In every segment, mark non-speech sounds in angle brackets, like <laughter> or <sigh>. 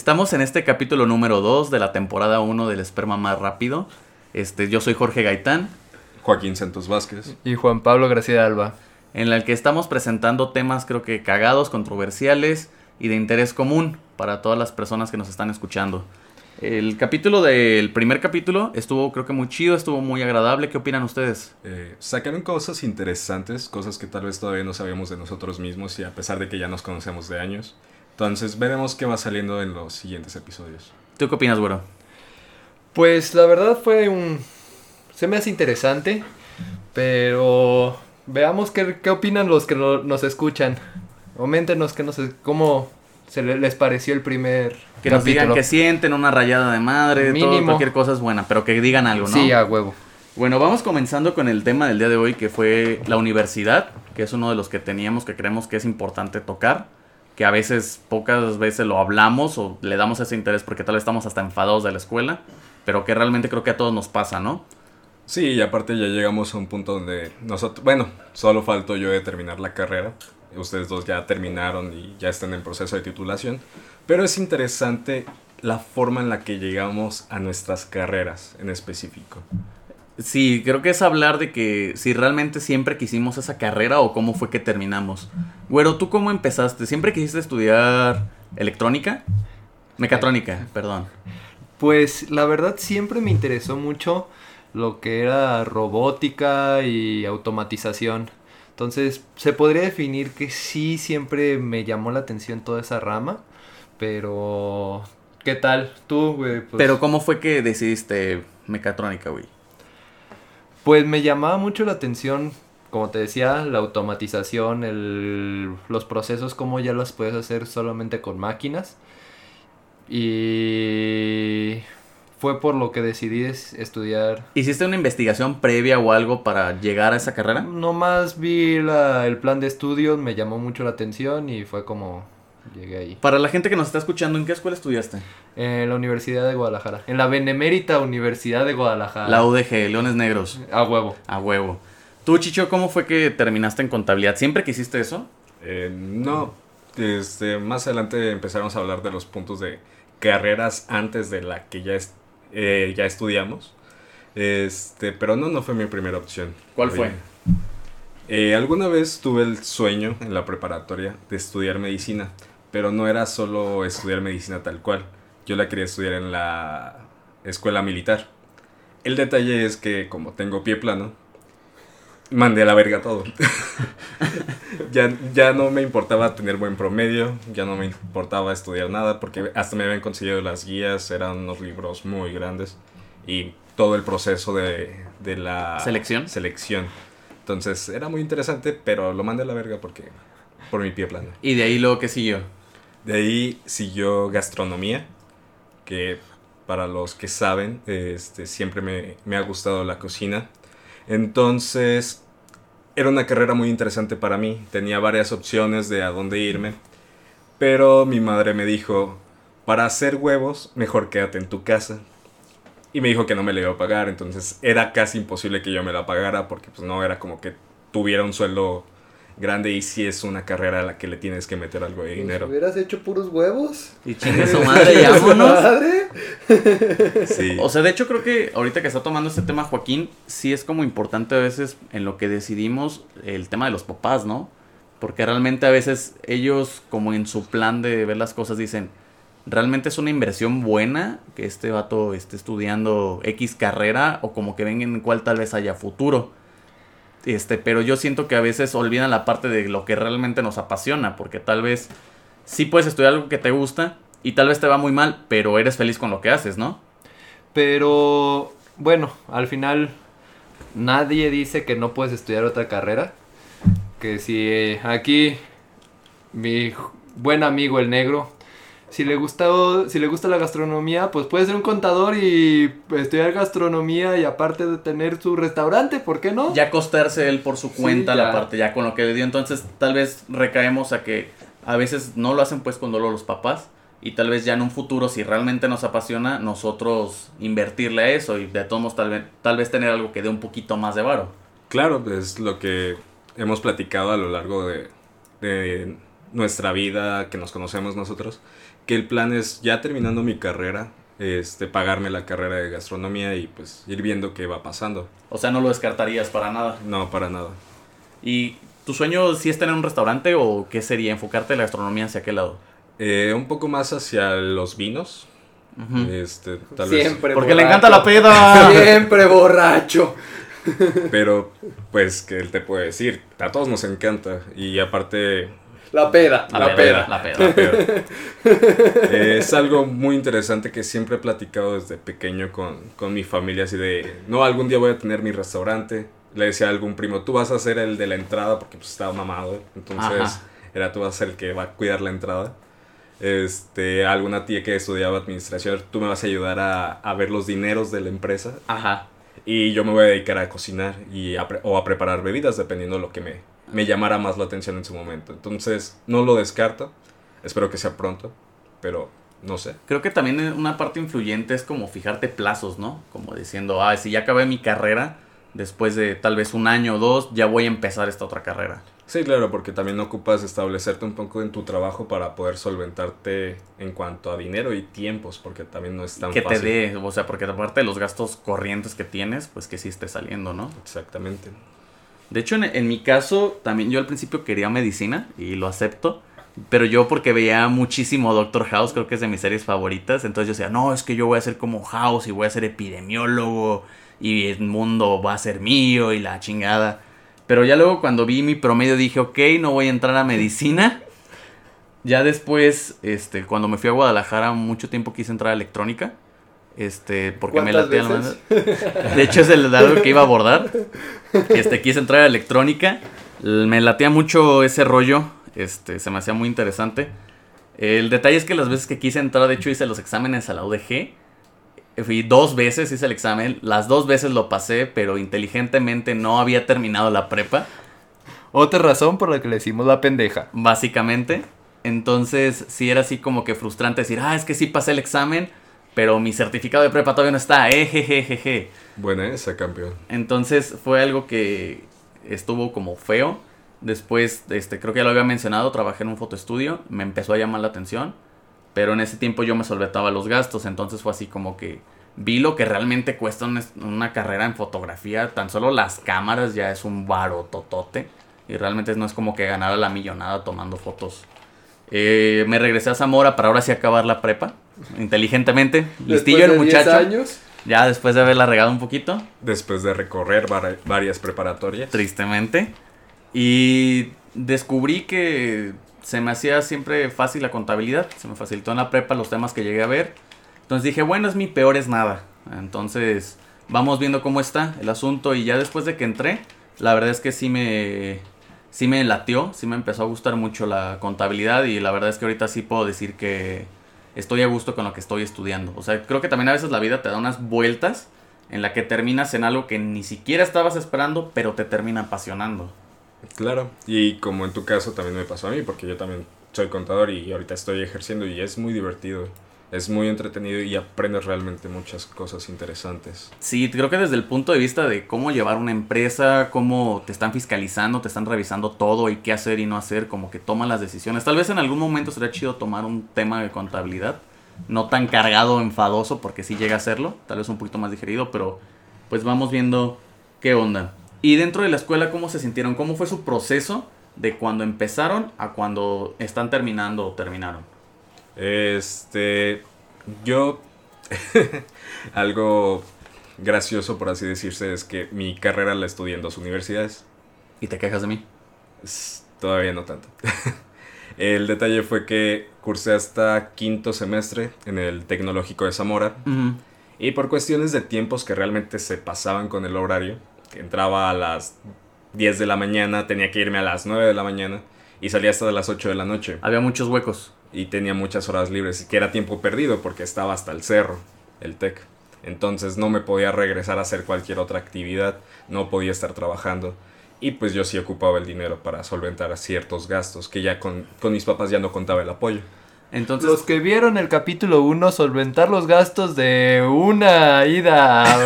Estamos en este capítulo número 2 de la temporada 1 del Esperma Más Rápido. Este, yo soy Jorge Gaitán. Joaquín Santos Vázquez. Y Juan Pablo García Alba. En el que estamos presentando temas creo que cagados, controversiales y de interés común para todas las personas que nos están escuchando. El capítulo del primer capítulo estuvo creo que muy chido, estuvo muy agradable. ¿Qué opinan ustedes? Eh, sacaron cosas interesantes, cosas que tal vez todavía no sabíamos de nosotros mismos y a pesar de que ya nos conocemos de años. Entonces veremos qué va saliendo en los siguientes episodios. ¿Tú qué opinas, güero? Pues la verdad fue un... Se me hace interesante, pero veamos qué, qué opinan los que no- nos escuchan. Coméntenos qué nos, cómo se le- les pareció el primer Que nos digan que sienten una rayada de madre, todo, Mínimo. cualquier cosa es buena, pero que digan algo, ¿no? Sí, a huevo. Bueno, vamos comenzando con el tema del día de hoy, que fue la universidad, que es uno de los que teníamos que creemos que es importante tocar, que a veces, pocas veces lo hablamos o le damos ese interés porque tal vez estamos hasta enfadados de la escuela, pero que realmente creo que a todos nos pasa, ¿no? Sí, y aparte ya llegamos a un punto donde nosotros, bueno, solo falto yo de terminar la carrera. Ustedes dos ya terminaron y ya están en proceso de titulación. Pero es interesante la forma en la que llegamos a nuestras carreras en específico. Sí, creo que es hablar de que si realmente siempre quisimos esa carrera o cómo fue que terminamos. Güero, ¿tú cómo empezaste? ¿Siempre quisiste estudiar electrónica? Mecatrónica, perdón. Pues la verdad siempre me interesó mucho lo que era robótica y automatización. Entonces se podría definir que sí siempre me llamó la atención toda esa rama. Pero... ¿Qué tal? Tú, güey. Pues, Pero ¿cómo fue que decidiste mecatrónica, güey? Pues me llamaba mucho la atención, como te decía, la automatización, el, los procesos, cómo ya los puedes hacer solamente con máquinas. Y fue por lo que decidí es- estudiar. ¿Hiciste una investigación previa o algo para llegar a esa carrera? Nomás vi la- el plan de estudios, me llamó mucho la atención y fue como llegué ahí. Para la gente que nos está escuchando, ¿en qué escuela estudiaste? En la Universidad de Guadalajara. En la Benemérita Universidad de Guadalajara. La UDG, Leones Negros. A huevo. A huevo. Tú, Chicho, ¿cómo fue que terminaste en contabilidad? ¿Siempre quisiste eso? Eh, no, este, más adelante empezaremos a hablar de los puntos de carreras antes de la que ya, es- eh, ya estudiamos. Este, pero no, no fue mi primera opción. ¿Cuál fue? Eh, alguna vez tuve el sueño en la preparatoria de estudiar medicina, pero no era solo estudiar medicina tal cual. Yo la quería estudiar en la escuela militar. El detalle es que como tengo pie plano, mandé a la verga todo. <laughs> ya, ya no me importaba tener buen promedio, ya no me importaba estudiar nada, porque hasta me habían conseguido las guías, eran unos libros muy grandes, y todo el proceso de, de la ¿Selección? selección. Entonces era muy interesante, pero lo mandé a la verga porque por mi pie plano. Y de ahí luego, ¿qué siguió? De ahí siguió gastronomía, que para los que saben, este, siempre me, me ha gustado la cocina. Entonces, era una carrera muy interesante para mí. Tenía varias opciones de a dónde irme. Pero mi madre me dijo, para hacer huevos, mejor quédate en tu casa. Y me dijo que no me le iba a pagar. Entonces, era casi imposible que yo me la pagara porque pues, no era como que tuviera un sueldo grande y si es una carrera a la que le tienes que meter algo de dinero. hubieras hecho puros huevos? Y chingue su madre, y vámonos. madre? Sí. O sea, de hecho creo que ahorita que está tomando este tema Joaquín, sí es como importante a veces en lo que decidimos el tema de los papás, ¿no? Porque realmente a veces ellos como en su plan de ver las cosas dicen, realmente es una inversión buena que este vato esté estudiando X carrera o como que ven en cuál tal vez haya futuro. Este, pero yo siento que a veces olvidan la parte de lo que realmente nos apasiona, porque tal vez sí puedes estudiar algo que te gusta y tal vez te va muy mal, pero eres feliz con lo que haces, ¿no? Pero bueno, al final nadie dice que no puedes estudiar otra carrera. Que si eh, aquí mi buen amigo el negro, si le gusta si le gusta la gastronomía, pues puede ser un contador y estudiar gastronomía y aparte de tener su restaurante, ¿por qué no? ya costarse él por su Sí, cuenta la parte ya con lo que le dio. Entonces tal vez recaemos a que a veces no lo hacen pues con dolor los papás y tal vez ya en un futuro si realmente nos apasiona nosotros invertirle a eso y de todos modos tal vez tal vez tener algo que dé un poquito más de varo. Claro, es lo que hemos platicado a lo largo de, de nuestra vida, que nos conocemos nosotros, que el plan es ya terminando mi carrera, este, pagarme la carrera de gastronomía y pues ir viendo qué va pasando. O sea, no lo descartarías para nada. No, para nada. ¿Y tu sueño sí es tener un restaurante o qué sería enfocarte la gastronomía hacia qué lado? Eh, un poco más hacia los vinos. Este, tal vez. Siempre Porque le encanta la peda. <laughs> Siempre borracho. Pero, pues, ¿qué te puede decir? A todos nos encanta. Y aparte, La peda. La La, peda, peda. la peda. la peda. <laughs> Eh, es algo muy interesante que siempre he platicado desde pequeño con, con mi familia. Así de, no, algún día voy a tener mi restaurante. Le decía a algún primo, tú vas a ser el de la entrada porque pues estaba mamado. Entonces, Ajá. era tú vas a ser el que va a cuidar la entrada. Este, alguna tía que estudiaba administración, tú me vas a ayudar a, a ver los dineros de la empresa. Ajá. Y yo me voy a dedicar a cocinar y a pre- o a preparar bebidas, dependiendo de lo que me, me llamara más la atención en su momento. Entonces, no lo descarto. Espero que sea pronto, pero no sé. Creo que también una parte influyente es como fijarte plazos, ¿no? Como diciendo, ah, si ya acabé mi carrera, después de tal vez un año o dos, ya voy a empezar esta otra carrera. Sí, claro, porque también ocupas establecerte un poco en tu trabajo para poder solventarte en cuanto a dinero y tiempos, porque también no es tan que fácil. te dé, o sea, porque aparte de los gastos corrientes que tienes, pues que sí esté saliendo, ¿no? Exactamente. De hecho, en, en mi caso, también yo al principio quería medicina y lo acepto. Pero yo porque veía muchísimo Doctor House, creo que es de mis series favoritas. Entonces yo decía, no, es que yo voy a ser como House y voy a ser epidemiólogo y el mundo va a ser mío y la chingada. Pero ya luego cuando vi mi promedio dije, ok, no voy a entrar a medicina. Ya después, este, cuando me fui a Guadalajara, mucho tiempo quise entrar a electrónica. Este, porque me ¿Cuántas latía la mano. De hecho, es el algo que iba a abordar. Este, quise entrar a electrónica. Me latía mucho ese rollo. Este, se me hacía muy interesante. El detalle es que las veces que quise entrar, de hecho, hice los exámenes a la UDG. Fui dos veces, hice el examen. Las dos veces lo pasé, pero inteligentemente no había terminado la prepa. Otra razón por la que le decimos la pendeja. Básicamente. Entonces, sí era así como que frustrante decir, ah, es que sí pasé el examen, pero mi certificado de prepa todavía no está. Eh, jejejeje. Buena esa, campeón. Entonces fue algo que estuvo como feo. Después, este, creo que ya lo había mencionado, trabajé en un fotoestudio, me empezó a llamar la atención, pero en ese tiempo yo me solventaba los gastos, entonces fue así como que vi lo que realmente cuesta un es- una carrera en fotografía, tan solo las cámaras ya es un varo totote, y realmente no es como que ganara la millonada tomando fotos. Eh, me regresé a Zamora para ahora sí acabar la prepa, inteligentemente, listillo el Después de 10 muchacho, años. ya después de haberla regado un poquito. Después de recorrer var- varias preparatorias. tristemente. Y descubrí que se me hacía siempre fácil la contabilidad. Se me facilitó en la prepa los temas que llegué a ver. Entonces dije, bueno, es mi peor es nada. Entonces vamos viendo cómo está el asunto. Y ya después de que entré, la verdad es que sí me, sí me latió, sí me empezó a gustar mucho la contabilidad. Y la verdad es que ahorita sí puedo decir que estoy a gusto con lo que estoy estudiando. O sea, creo que también a veces la vida te da unas vueltas en la que terminas en algo que ni siquiera estabas esperando, pero te termina apasionando. Claro, y como en tu caso también me pasó a mí, porque yo también soy contador y ahorita estoy ejerciendo y es muy divertido, es muy entretenido y aprendes realmente muchas cosas interesantes. Sí, creo que desde el punto de vista de cómo llevar una empresa, cómo te están fiscalizando, te están revisando todo y qué hacer y no hacer, como que toman las decisiones. Tal vez en algún momento sería chido tomar un tema de contabilidad, no tan cargado, enfadoso, porque sí llega a serlo, tal vez un poquito más digerido, pero pues vamos viendo qué onda. Y dentro de la escuela, ¿cómo se sintieron? ¿Cómo fue su proceso de cuando empezaron a cuando están terminando o terminaron? Este, yo, <laughs> algo gracioso por así decirse es que mi carrera la estudié en dos universidades, ¿Y te quejas de mí? Todavía no tanto. <laughs> El detalle fue que cursé hasta quinto semestre en el Tecnológico de Zamora. Y por cuestiones de tiempos que realmente se pasaban con el horario, que entraba a las 10 de la mañana, tenía que irme a las 9 de la mañana y salía hasta las 8 de la noche. Había muchos huecos. Y tenía muchas horas libres, y que era tiempo perdido porque estaba hasta el cerro, el TEC. Entonces no me podía regresar a hacer cualquier otra actividad, no podía estar trabajando. Y pues yo sí ocupaba el dinero para solventar ciertos gastos, que ya con, con mis papás ya no contaba el apoyo. Entonces, Los que vieron el capítulo 1, solventar los gastos de una ida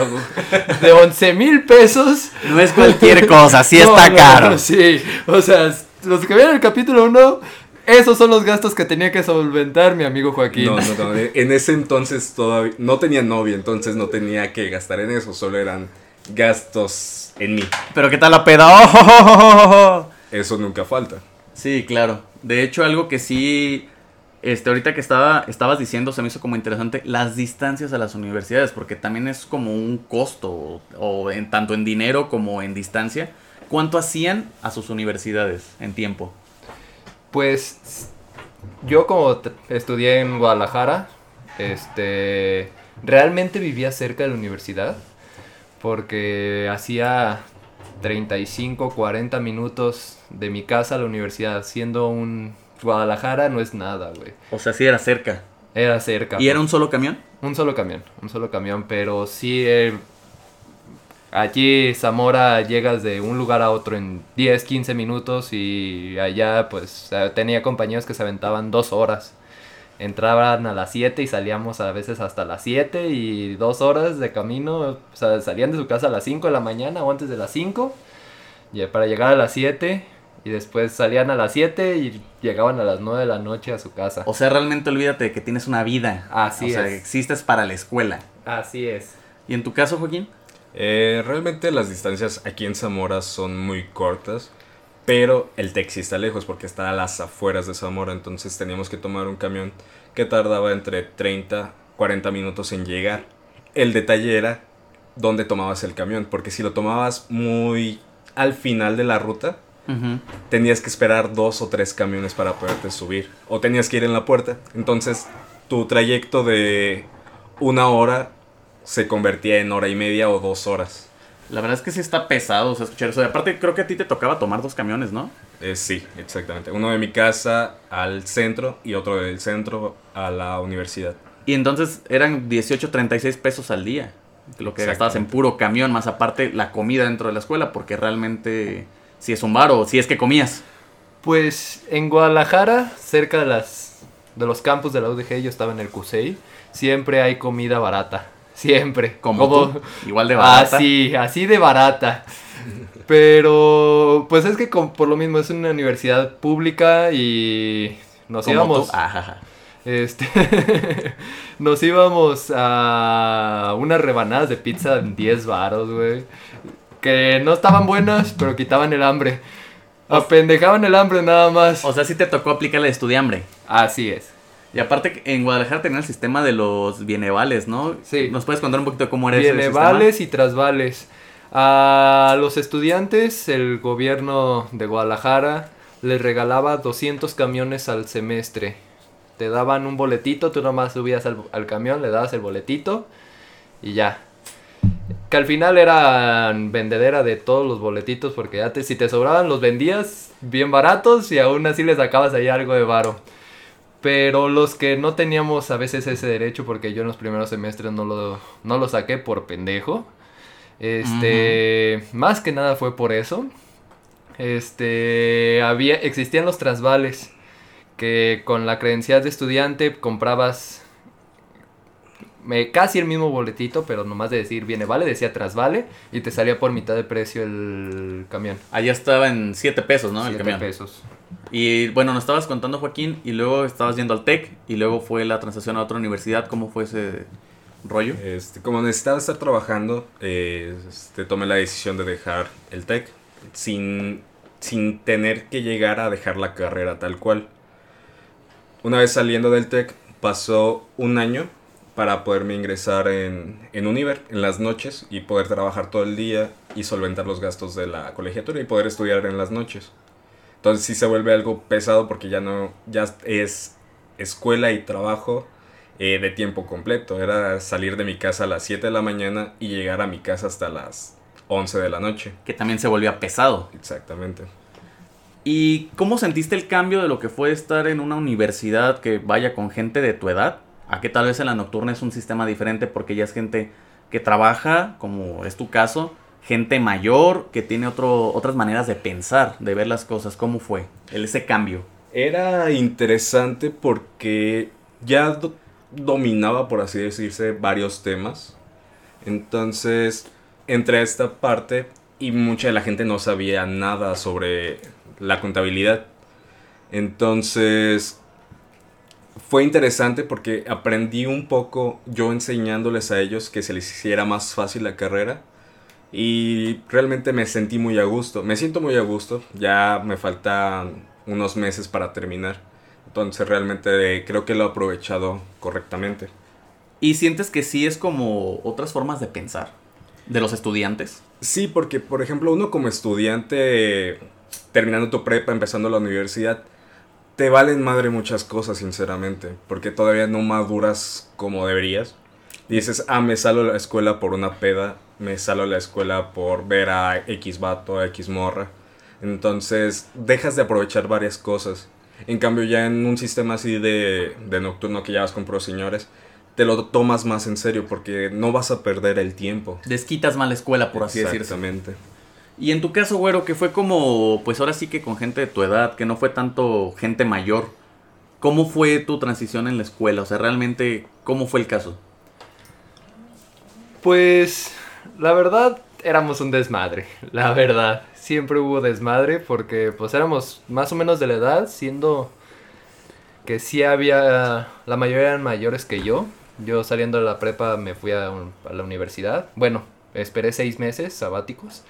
de 11 mil pesos. no es cualquier cosa, sí <laughs> No, está no, caro. no, sí, o sea, los que vieron el capítulo 1, Esos son los gastos que tenía que solventar mi amigo Joaquín. No, no, no. En ese entonces todavía no tenía novia, entonces no tenía que gastar en eso, solo eran gastos en mí. Pero ¿qué tal la peda? <laughs> ¡Oh, oh, oh! Eso nunca falta. Sí, claro. De hecho, algo que sí, este, ahorita que estaba, estabas diciendo, se me hizo como interesante, las distancias a las universidades, porque también es como un costo, o, o en, tanto en dinero como en distancia. ¿Cuánto hacían a sus universidades en tiempo? Pues yo como estudié en Guadalajara, este, realmente vivía cerca de la universidad porque hacía 35, 40 minutos de mi casa a la universidad, siendo un Guadalajara no es nada, güey. O sea, sí era cerca. Era cerca. ¿Y era un solo camión? Un solo camión, un solo camión, pero sí, eh, allí Zamora llegas de un lugar a otro en 10, 15 minutos y allá pues eh, tenía compañeros que se aventaban dos horas. Entraban a las 7 y salíamos a veces hasta las 7 y dos horas de camino, o sea, salían de su casa a las 5 de la mañana o antes de las 5 y para llegar a las 7 y después salían a las 7 y llegaban a las 9 de la noche a su casa. O sea, realmente olvídate de que tienes una vida. Así o sea, es. existes para la escuela. Así es. ¿Y en tu caso, Joaquín? Eh, realmente las distancias aquí en Zamora son muy cortas, pero el taxi está lejos porque está a las afueras de Zamora, entonces teníamos que tomar un camión que tardaba entre 30, 40 minutos en llegar. El detalle era dónde tomabas el camión, porque si lo tomabas muy al final de la ruta, tenías que esperar dos o tres camiones para poderte subir. O tenías que ir en la puerta. Entonces, tu trayecto de una hora se convertía en hora y media o dos horas. La verdad es que sí está pesado o sea, escuchar eso. Y aparte, creo que a ti te tocaba tomar dos camiones, ¿no? Eh, sí, exactamente. Uno de mi casa al centro y otro del centro a la universidad. Y entonces eran 18, 36 pesos al día. Lo que gastabas en puro camión, más aparte la comida dentro de la escuela, porque realmente si es un bar o si es que comías. Pues en Guadalajara, cerca de las de los campus de la UDG, yo estaba en el CUSEI, siempre hay comida barata. Siempre. Como, tú, igual de barata. Así, así de barata. Pero, pues es que con- por lo mismo es una universidad pública y nos Como íbamos... tú. Ajaja. Este, <laughs> nos íbamos a unas rebanadas de pizza en 10 varos, güey. Que no estaban buenas, pero quitaban el hambre. Apendejaban el hambre nada más. O sea, sí te tocó aplicar la de estudiambre. Así es. Y aparte, en Guadalajara tenía el sistema de los bienevales, ¿no? Sí. ¿Nos puedes contar un poquito cómo era ese Viene sistema? vales y trasvales. A los estudiantes, el gobierno de Guadalajara les regalaba 200 camiones al semestre. Te daban un boletito, tú nomás subías al, al camión, le dabas el boletito y ya. Que al final eran vendedera de todos los boletitos porque ya te, si te sobraban los vendías bien baratos y aún así les sacabas ahí algo de varo. Pero los que no teníamos a veces ese derecho, porque yo en los primeros semestres no lo, no lo saqué por pendejo. Este, más que nada fue por eso. Este, había, existían los trasvales, que con la credencial de estudiante comprabas me, casi el mismo boletito, pero nomás de decir viene vale, decía trasvale, y te salía por mitad de precio el camión. Allá estaba en 7 pesos, ¿no? el Siete camión. pesos. Y bueno, nos estabas contando, Joaquín, y luego estabas yendo al TEC, y luego fue la transacción a otra universidad. ¿Cómo fue ese rollo? Este, como necesitaba estar trabajando, eh, este, tomé la decisión de dejar el TEC sin, sin tener que llegar a dejar la carrera tal cual. Una vez saliendo del TEC, pasó un año para poderme ingresar en, en Univer en las noches y poder trabajar todo el día y solventar los gastos de la colegiatura y poder estudiar en las noches. Entonces sí se vuelve algo pesado porque ya no, ya es escuela y trabajo eh, de tiempo completo. Era salir de mi casa a las 7 de la mañana y llegar a mi casa hasta las 11 de la noche. Que también se volvía pesado. Exactamente. ¿Y cómo sentiste el cambio de lo que fue estar en una universidad que vaya con gente de tu edad? A que tal vez en la nocturna es un sistema diferente porque ya es gente que trabaja, como es tu caso, gente mayor que tiene otro, otras maneras de pensar, de ver las cosas. ¿Cómo fue ese cambio? Era interesante porque ya do- dominaba, por así decirse, varios temas. Entonces, entré a esta parte y mucha de la gente no sabía nada sobre la contabilidad. Entonces, fue interesante porque aprendí un poco yo enseñándoles a ellos que se les hiciera más fácil la carrera y realmente me sentí muy a gusto. Me siento muy a gusto, ya me faltan unos meses para terminar. Entonces realmente creo que lo he aprovechado correctamente. ¿Y sientes que sí es como otras formas de pensar de los estudiantes? Sí, porque por ejemplo uno como estudiante terminando tu prepa, empezando la universidad, te valen madre muchas cosas, sinceramente, porque todavía no maduras como deberías. Dices, ah, me salgo a la escuela por una peda, me salgo a la escuela por ver a X vato, a X morra. Entonces, dejas de aprovechar varias cosas. En cambio, ya en un sistema así de, de nocturno que ya vas con pros señores, te lo tomas más en serio porque no vas a perder el tiempo. Desquitas mal la escuela, por así decirlo. Exactamente. Y en tu caso, güero, que fue como, pues ahora sí que con gente de tu edad, que no fue tanto gente mayor. ¿Cómo fue tu transición en la escuela? O sea, realmente, ¿cómo fue el caso? Pues, la verdad, éramos un desmadre, <laughs> la verdad. Siempre hubo desmadre porque pues éramos más o menos de la edad, siendo que sí había, la mayoría eran mayores que yo. Yo saliendo de la prepa me fui a, a la universidad. Bueno, esperé seis meses sabáticos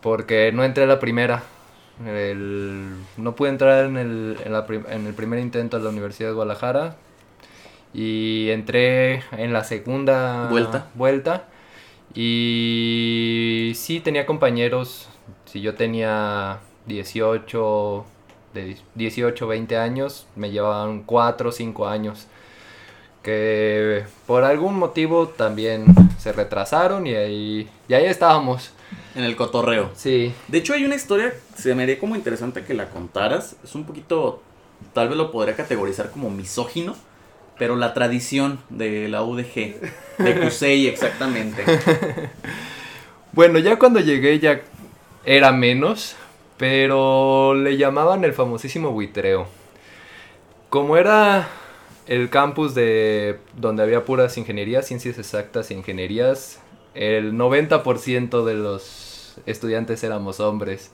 porque no entré a la primera. no pude entrar en el, en, el primer intento a la Universidad de Guadalajara y entré en la segunda vuelta. vuelta y sí tenía compañeros, si yo tenía 18, de 18, 20 años, me llevaban 4 o 5 años que por algún motivo también se retrasaron y ahí, y ahí estábamos. En el cotorreo. Sí. De hecho, hay una historia, se me haría como interesante que la contaras. Es un poquito, tal vez lo podría categorizar como misógino, pero la tradición de la UDG, de Cusey exactamente. <laughs> bueno, ya cuando llegué ya era menos, pero le llamaban el famosísimo buitreo. Como era el campus de donde había puras ingenierías, ciencias exactas e ingenierías, el 90% de los estudiantes éramos hombres.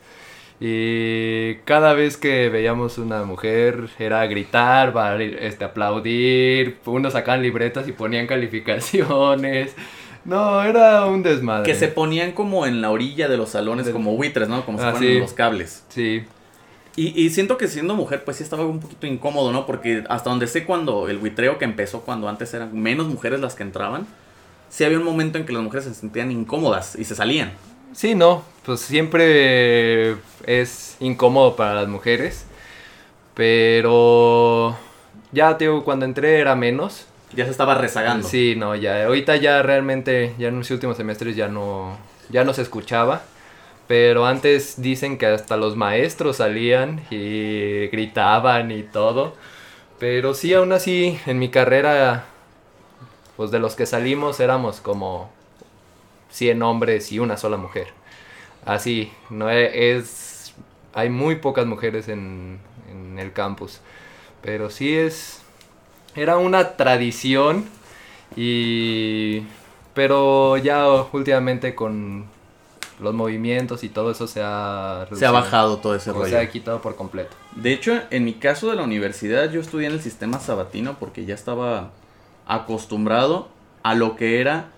Y cada vez que veíamos una mujer era gritar, este, aplaudir, unos sacaban libretas y ponían calificaciones. No, era un desmadre. Que se ponían como en la orilla de los salones, como buitres, ¿no? Como si ah, los cables. Sí. Y, y, siento que siendo mujer, pues sí estaba un poquito incómodo, ¿no? Porque hasta donde sé cuando el buitreo que empezó, cuando antes eran menos mujeres las que entraban, sí había un momento en que las mujeres se sentían incómodas y se salían. Sí, no, pues siempre es incómodo para las mujeres, pero ya, tío, cuando entré era menos. Ya se estaba rezagando. Sí, no, ya, ahorita ya realmente, ya en los últimos semestres ya no, ya no se escuchaba. Pero antes dicen que hasta los maestros salían y gritaban y todo. Pero sí, aún así, en mi carrera pues de los que salimos éramos como 100 hombres y una sola mujer. Así, no e, es, hay muy pocas mujeres en, en el campus, pero sí es, era una tradición y, pero ya últimamente con los movimientos y todo eso se ha se ha bajado todo ese rollo. Se ha quitado por completo. De hecho, en mi caso de la universidad yo estudié en el sistema sabatino porque ya estaba acostumbrado a lo que era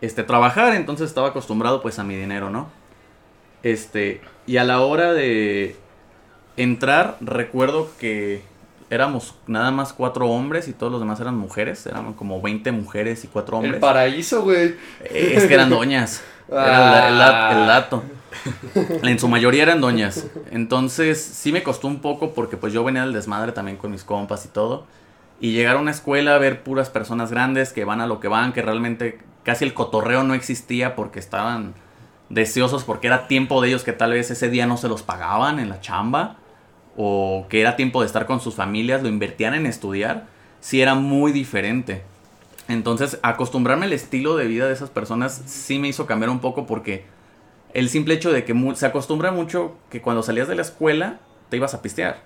este trabajar, entonces estaba acostumbrado pues a mi dinero, ¿no? Este, y a la hora de entrar, recuerdo que éramos nada más cuatro hombres y todos los demás eran mujeres, eran como 20 mujeres y cuatro hombres. El paraíso, güey. Eh, es que eran doñas. Era el, el, dato. En su mayoría eran doñas. Entonces sí me costó un poco porque pues yo venía del desmadre también con mis compas y todo. Y llegar a una escuela a ver puras personas grandes que van a lo que van, que realmente casi el cotorreo no existía porque estaban deseosos porque era tiempo de ellos que tal vez ese día no se los pagaban en la chamba o que era tiempo de estar con sus familias, lo invertían en estudiar, sí era muy diferente. Entonces, acostumbrarme al estilo de vida de esas personas sí me hizo cambiar un poco porque el simple hecho de que se acostumbra mucho que cuando salías de la escuela te ibas a pistear.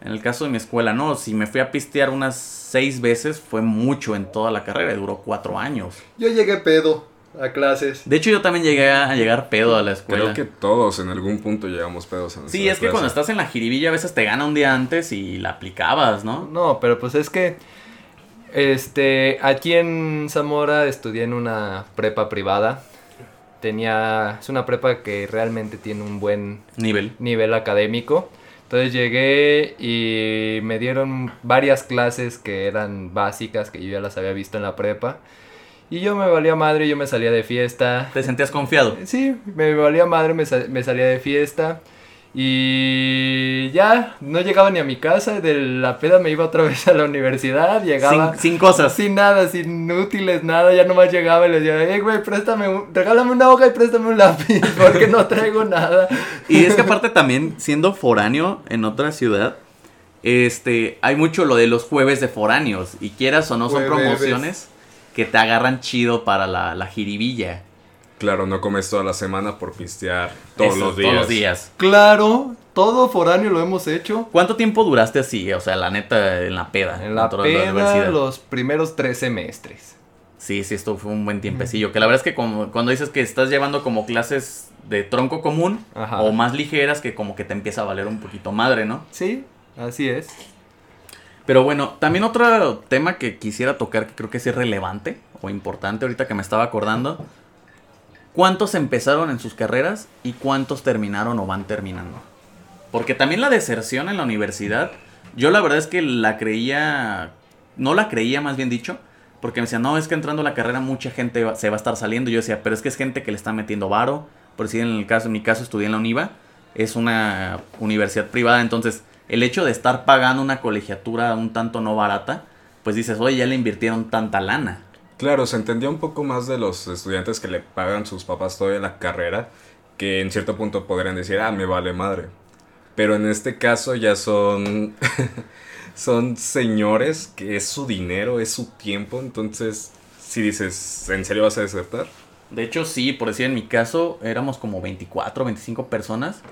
En el caso de mi escuela, no. Si me fui a pistear unas seis veces, fue mucho en toda la carrera. Y duró cuatro años. Yo llegué pedo. A clases. De hecho, yo también llegué a llegar pedo a la escuela. Creo que todos en algún punto llegamos pedos en Sí, nuestra es que cuando estás en la jiribilla a veces te gana un día antes y la aplicabas, ¿no? No, pero pues es que este aquí en Zamora estudié en una prepa privada. Tenía es una prepa que realmente tiene un buen Nivel. nivel académico. Entonces llegué y me dieron varias clases que eran básicas que yo ya las había visto en la prepa. Y yo me valía madre, yo me salía de fiesta. ¿Te sentías confiado? Sí, me valía madre, me, sal- me salía de fiesta. Y ya, no llegaba ni a mi casa, de la peda me iba otra <laughs> vez a la universidad, llegaba Sin, sin cosas. sin nada, sin útiles, nada, ya nomás llegaba y les decía, hey güey, préstame, un- regálame una hoja y préstame un lápiz, <laughs> porque no traigo nada. Y es que aparte también, siendo foráneo en otra ciudad, este, hay mucho lo de los jueves de foráneos. Y quieras o no, son Jueves. promociones que te agarran chido para la, la jiribilla. Claro, no comes toda la semana por pistear todos Eso, los días. Todos los días. Claro, todo foráneo lo hemos hecho. ¿Cuánto tiempo duraste así? O sea, la neta, en la peda. En la peda, universidad? los primeros tres semestres. Sí, sí, esto fue un buen tiempecillo. Que la verdad es que como, cuando dices que estás llevando como clases de tronco común Ajá. o más ligeras, que como que te empieza a valer un poquito madre, ¿no? Sí, así es. Pero bueno, también otro tema que quisiera tocar que creo que es relevante o importante ahorita que me estaba acordando. ¿Cuántos empezaron en sus carreras y cuántos terminaron o van terminando? Porque también la deserción en la universidad, yo la verdad es que la creía, no la creía más bien dicho, porque me decían, no, es que entrando a la carrera mucha gente va- se va a estar saliendo. Yo decía, pero es que es gente que le está metiendo varo. Por si en el caso, en mi caso estudié en la UNIVA, es una universidad privada, entonces el hecho de estar pagando una colegiatura un tanto no barata, pues dices, oye, ya le invirtieron tanta lana. Claro, se entendía un poco más de los estudiantes que le pagan sus papás todavía la carrera, que en cierto punto podrían decir, ah, me vale madre. Pero en este caso ya son, <laughs> son señores que es su dinero, es su tiempo, entonces si dices, ¿en serio vas a desertar? De hecho, sí, por decir en mi caso, éramos como 24, 25 personas.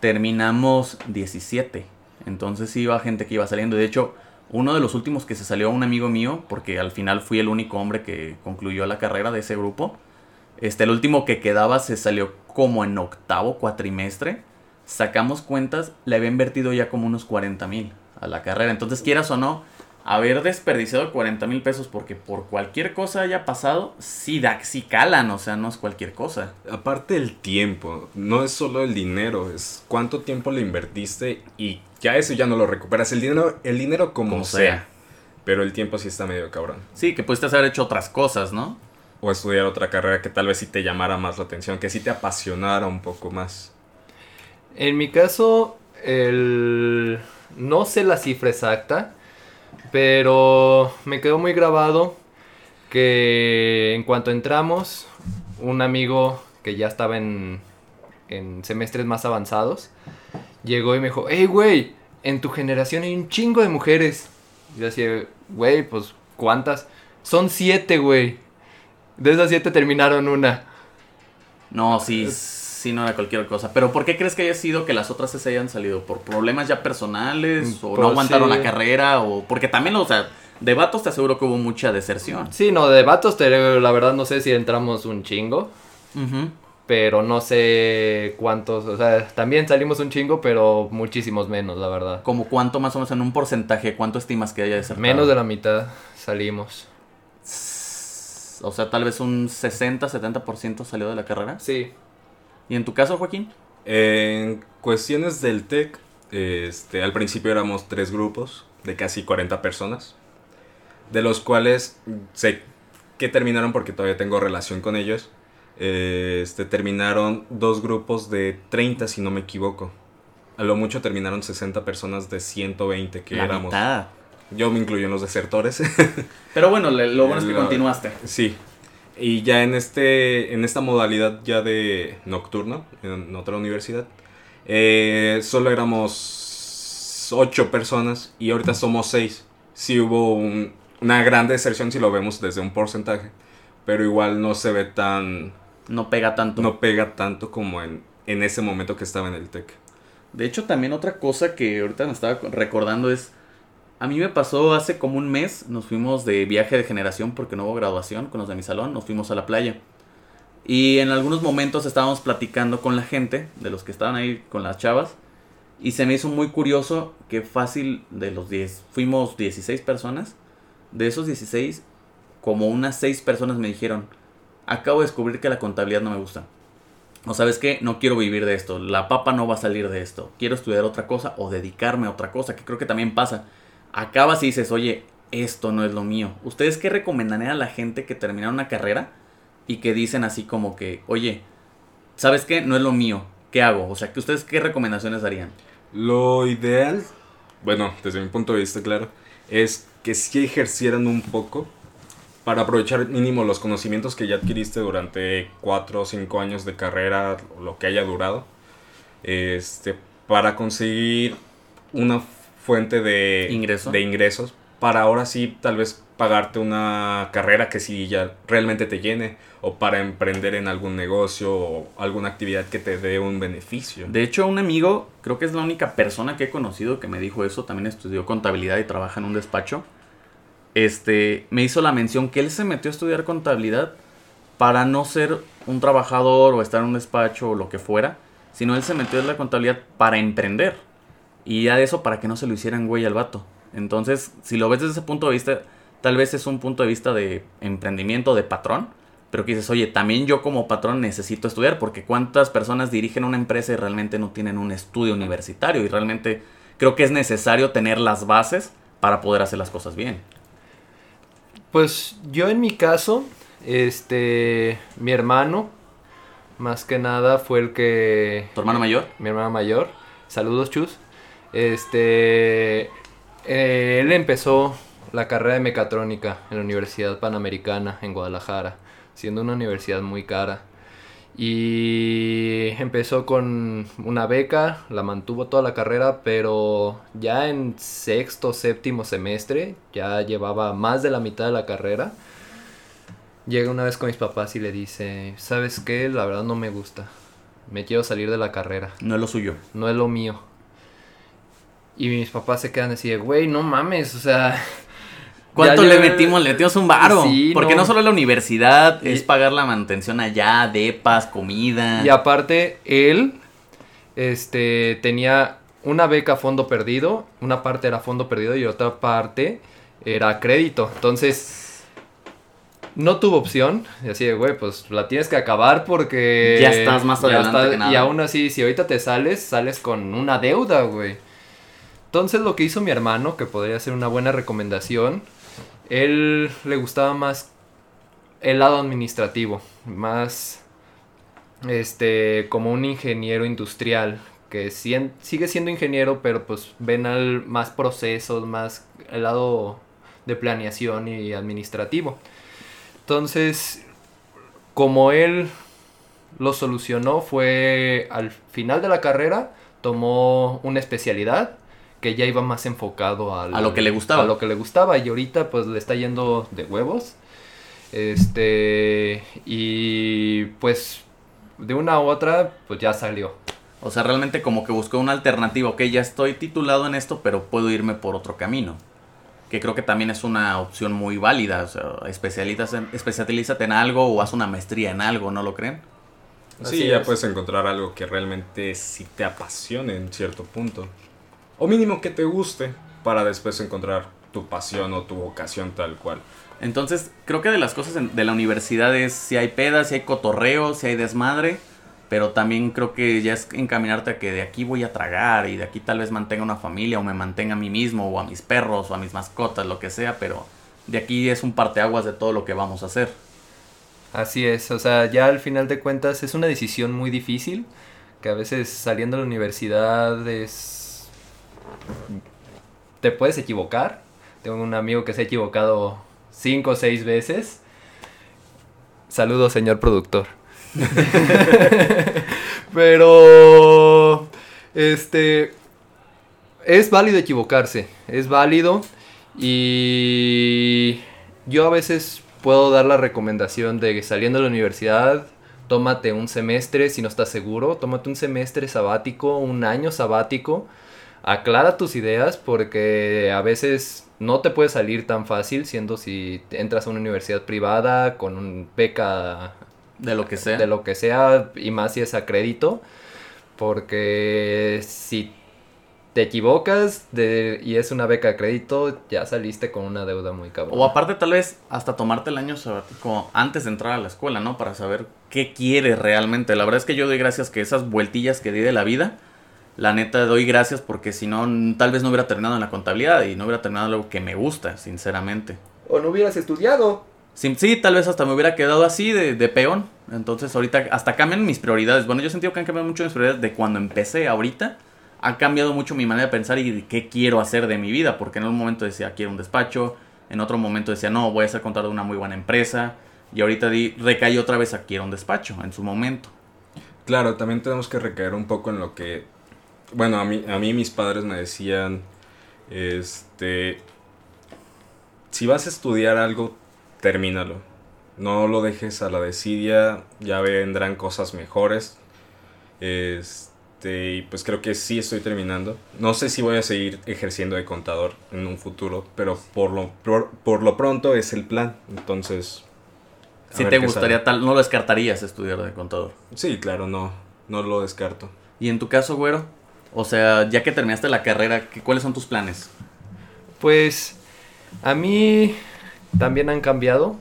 Terminamos 17. Entonces iba gente que iba saliendo. De hecho, uno de los últimos que se salió, un amigo mío, porque al final fui el único hombre que concluyó la carrera de ese grupo. Este, el último que quedaba se salió como en octavo cuatrimestre. Sacamos cuentas, le había invertido ya como unos 40 mil a la carrera. Entonces, quieras o no, haber desperdiciado 40 mil pesos porque por cualquier cosa haya pasado, sí, da, sí calan, o sea, no es cualquier cosa. Aparte el tiempo, no es solo el dinero, es cuánto tiempo le invertiste y ya eso ya no lo recuperas. El dinero, el dinero como, Como sea, sea. pero el tiempo sí está medio cabrón. Sí, que pudiste haber hecho otras cosas, ¿no? O estudiar otra carrera que tal vez sí te llamara más la atención, que sí te apasionara un poco más. En mi caso, el... no sé la cifra exacta, pero me quedó muy grabado que en cuanto entramos, un amigo que ya estaba en, en semestres más avanzados, llegó y me dijo, hey güey, en tu generación hay un chingo de mujeres. Y yo decía, güey, pues ¿cuántas? Son siete, güey. De esas siete terminaron una. No, sí, sí, no era cualquier cosa. Pero ¿por qué crees que haya sido que las otras se hayan salido? ¿Por problemas ya personales? ¿O Pues no aguantaron sí. la carrera? o Porque también, o sea, de vatos te aseguro que hubo mucha deserción. Sí, no, de vatos, te- la verdad no sé si entramos un chingo. Ujú. Pero no sé cuántos, o sea, también salimos un chingo, pero muchísimos menos, la verdad. Como cuánto más o menos en un porcentaje, cuánto estimas que haya desertado? Menos de la mitad salimos. O sea, tal vez un 60, 70% salió de la carrera. Sí. ¿Y en tu caso, Joaquín? En cuestiones del TEC, este, al principio éramos tres grupos de casi 40 personas, de los cuales sé que terminaron porque todavía tengo relación con ellos. Este, terminaron dos grupos de 30, si no me equivoco. A lo mucho terminaron 60 personas de 120 que la éramos. mitad. Yo me incluyo en los desertores. <laughs> Pero bueno, lo bueno es que continuaste. Sí. Y ya en este en esta modalidad ya de nocturno en otra universidad eh, solo éramos ocho personas y ahorita somos seis. Sí hubo un- una gran deserción si lo vemos desde un porcentaje, pero igual no se ve tan No pega tanto. no pega tanto como en, en ese momento que estaba en el TEC. De hecho, también otra cosa que ahorita me estaba recordando es. A mí me pasó hace como un mes. Nos fuimos de viaje de generación porque no hubo graduación con los de mi salón. Nos fuimos a la playa. Y en algunos momentos estábamos platicando con la gente, de los que estaban ahí con las chavas. Y se me hizo muy curioso que fácil de los 10, fuimos 16 personas. De esos 16, como unas 6 personas me dijeron, acabo de descubrir que la contabilidad no me gusta. O sabes qué, no quiero vivir de esto, la papa no va a salir de esto, quiero estudiar otra cosa o dedicarme a otra cosa, que creo que también pasa. Acabas y dices, oye, esto no es lo mío. ¿Ustedes qué recomendarían a la gente que termina una carrera y que dicen así como que, oye, ¿sabes qué? No es lo mío, ¿qué hago? O sea, que ustedes qué recomendaciones darían? Lo ideal, bueno, desde mi punto de vista, claro, es que si ejercieran un poco para aprovechar mínimo los conocimientos que ya adquiriste durante 4 o 5 años de carrera, lo que haya durado, este, para conseguir una fuente de, ¿Ingreso? de ingresos, para ahora sí tal vez pagarte una carrera que sí ya realmente te llene, o para emprender en algún negocio o alguna actividad que te dé un beneficio. De hecho, un amigo, creo que es la única persona que he conocido que me dijo eso, también estudió contabilidad y trabaja en un despacho. Este, me hizo la mención que él se metió a estudiar contabilidad para no ser un trabajador o estar en un despacho o lo que fuera, sino él se metió en la contabilidad para emprender. Y ya de eso para que no se lo hicieran güey al vato. Entonces, si lo ves desde ese punto de vista, tal vez es un punto de vista de emprendimiento, de patrón, pero que dices, oye, también yo como patrón necesito estudiar, porque cuántas personas dirigen una empresa y realmente no tienen un estudio universitario, y realmente creo que es necesario tener las bases para poder hacer las cosas bien. Pues yo en mi caso, este, mi hermano, más que nada fue el que... ¿Tu hermano mayor? Mi hermano mayor. Saludos, Chus. Este, eh, él empezó la carrera de mecatrónica en la Universidad Panamericana en Guadalajara, siendo una universidad muy cara. Y empezó con una beca, la mantuvo toda la carrera, pero ya en sexto, séptimo semestre, ya llevaba más de la mitad de la carrera. Llega una vez con mis papás y le dice, ¿sabes qué? La verdad no me gusta. Me quiero salir de la carrera. No es lo suyo. No es lo mío. Y mis papás se quedan así de, güey, no mames, o sea... ¿Cuánto ya le metimos? Le metimos un varo. Sí, Porque no. no. solo la universidad, Y- es pagar la manutención allá, depas, comida. Y aparte, él este, tenía una beca a fondo perdido, una parte era fondo perdido y otra parte era crédito. Entonces, no tuvo opción. Y así de, güey, pues la tienes que acabar porque... Ya estás más adelante está- que nada. Y aún así, si ahorita te sales, sales con una deuda, güey. Entonces, lo que hizo mi hermano, que podría ser una buena recomendación, él le gustaba más el lado administrativo, más este como un ingeniero industrial que sigue siendo ingeniero, pero pues ven al más procesos, más el lado de planeación y administrativo. Entonces, como él lo solucionó fue al final de la carrera tomó una especialidad que ya iba más enfocado al- A lo que le gustaba. A lo que le gustaba y ahorita pues le está yendo de huevos. Este y pues de una u otra pues ya salió. O sea, realmente como que buscó una alternativa. Ok, ya estoy titulado en esto, pero puedo irme por otro camino. Que creo que también es una opción muy válida. O sea, especialízate en, especialízate en algo o haz una maestría en algo, ¿no lo creen? Así Sí, ya es. puedes encontrar algo que realmente sí te apasione en cierto punto. O mínimo que te guste para después encontrar tu pasión o tu vocación tal cual. Entonces, creo que de las cosas de la universidad es si hay pedas, si hay cotorreo, si hay desmadre. Pero también creo que ya es encaminarte a que de aquí voy a tragar y de aquí tal vez mantenga una familia o me mantenga a mí mismo o a mis perros o a mis mascotas, lo que sea. Pero de aquí es un parteaguas de todo lo que vamos a hacer. Así es, o sea, ya al final de cuentas es una decisión muy difícil, que a veces saliendo de la universidad es... te puedes equivocar. Tengo un amigo que se ha equivocado cinco o seis veces. Saludos, señor productor. <laughs> Pero, este, es válido equivocarse, es válido y yo a veces puedo dar la recomendación de que saliendo de la universidad, tómate un semestre si no estás seguro, tómate un semestre sabático, un año sabático, aclara tus ideas porque a veces no te puede salir tan fácil siendo si entras a una universidad privada con un beca De lo que sea. De lo que sea, y más si es a crédito. Porque si te equivocas de, y es una beca de crédito, ya saliste con una deuda muy cabrón. O aparte tal vez hasta tomarte el año sabático antes de entrar a la escuela, ¿no? Para saber qué quieres realmente. La verdad es que yo doy gracias que esas vueltillas que di de la vida, la neta doy gracias porque si no, tal vez no hubiera terminado en la contabilidad y no hubiera terminado algo que me gusta, sinceramente. O no hubieras estudiado. Sí, sí, tal vez hasta me hubiera quedado así de, de, peón. Entonces ahorita hasta cambian mis prioridades. Bueno, yo he sentido que han cambiado mucho mis prioridades de cuando empecé ahorita ha cambiado mucho mi manera de pensar y qué quiero hacer de mi vida, porque en un momento decía quiero un despacho, en otro momento decía no, voy a ser contador de una muy buena empresa, y ahorita di, recaí otra vez a quiero un despacho en su momento. Claro, también tenemos que recaer un poco en lo que, bueno, a mí, a mí mis padres me decían, este, si vas a estudiar algo, termínalo. No lo dejes a la desidia, ya vendrán cosas mejores. Este y pues creo que sí estoy terminando. No sé si voy a seguir ejerciendo de contador en un futuro, pero por lo, por, lo pronto es el plan. Entonces... Si te gustaría tal, no lo descartarías estudiar de contador. Sí, claro, no, no lo descarto. ¿Y en tu caso, güero? O sea, ya que terminaste la carrera, ¿cuáles son tus planes? Pues a mí también han cambiado.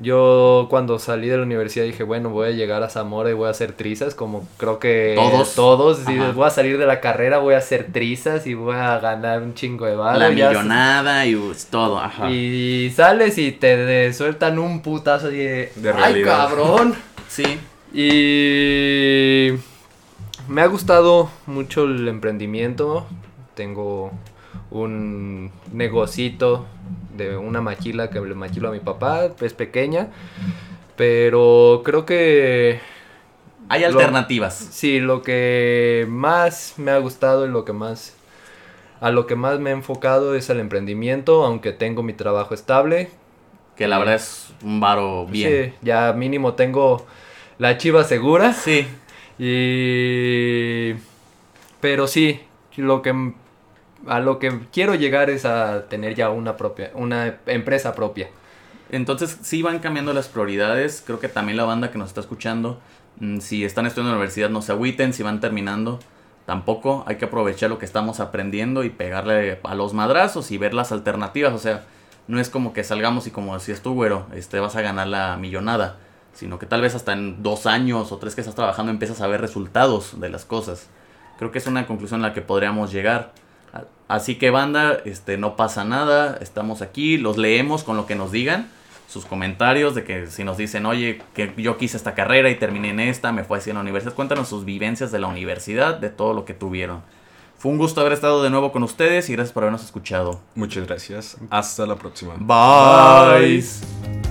Yo cuando salí de la universidad dije, bueno, voy a llegar a Zamora y voy a hacer trizas, como creo que todos. Todos, y voy a salir de la carrera, voy a hacer trizas y voy a ganar un chingo de barro. La millonada y todo, ajá. Y sales y te sueltan un putazo de, de ¡ay, cabrón! sí. Y me ha gustado mucho el emprendimiento. Tengo un negocito de una maquila que le maquilo a mi papá, es pequeña, pero creo que... Hay alternativas. Sí, lo que más me ha gustado y lo que más... A lo que más me he enfocado es al emprendimiento, aunque tengo mi trabajo estable. Que la verdad es un varo bien. Sí, ya mínimo tengo la chiva segura. Sí. Y... Pero sí, lo que a lo que quiero llegar es a tener ya una propia, una empresa propia. Entonces sí van cambiando las prioridades. Creo que también la banda que nos está escuchando, mm, si están estudiando en la universidad, no se agüiten. Si van terminando, tampoco. Hay que aprovechar lo que estamos aprendiendo y pegarle a los madrazos y ver las alternativas. O sea, no es como que salgamos y como decías tú, güero, este, vas a ganar la millonada. Sino que tal vez hasta en dos años o tres que estás trabajando empiezas a ver resultados de las cosas. Creo que es una conclusión a la que podríamos llegar. Así que banda, este, no pasa nada, estamos aquí, los leemos con lo que nos digan, sus comentarios de que si nos dicen, oye, que yo quise esta carrera y terminé en esta, me fue así en la universidad, cuéntanos sus vivencias de la universidad, de todo lo que tuvieron. Fue un gusto haber estado de nuevo con ustedes y gracias por habernos escuchado. Muchas gracias. Hasta la próxima. Bye.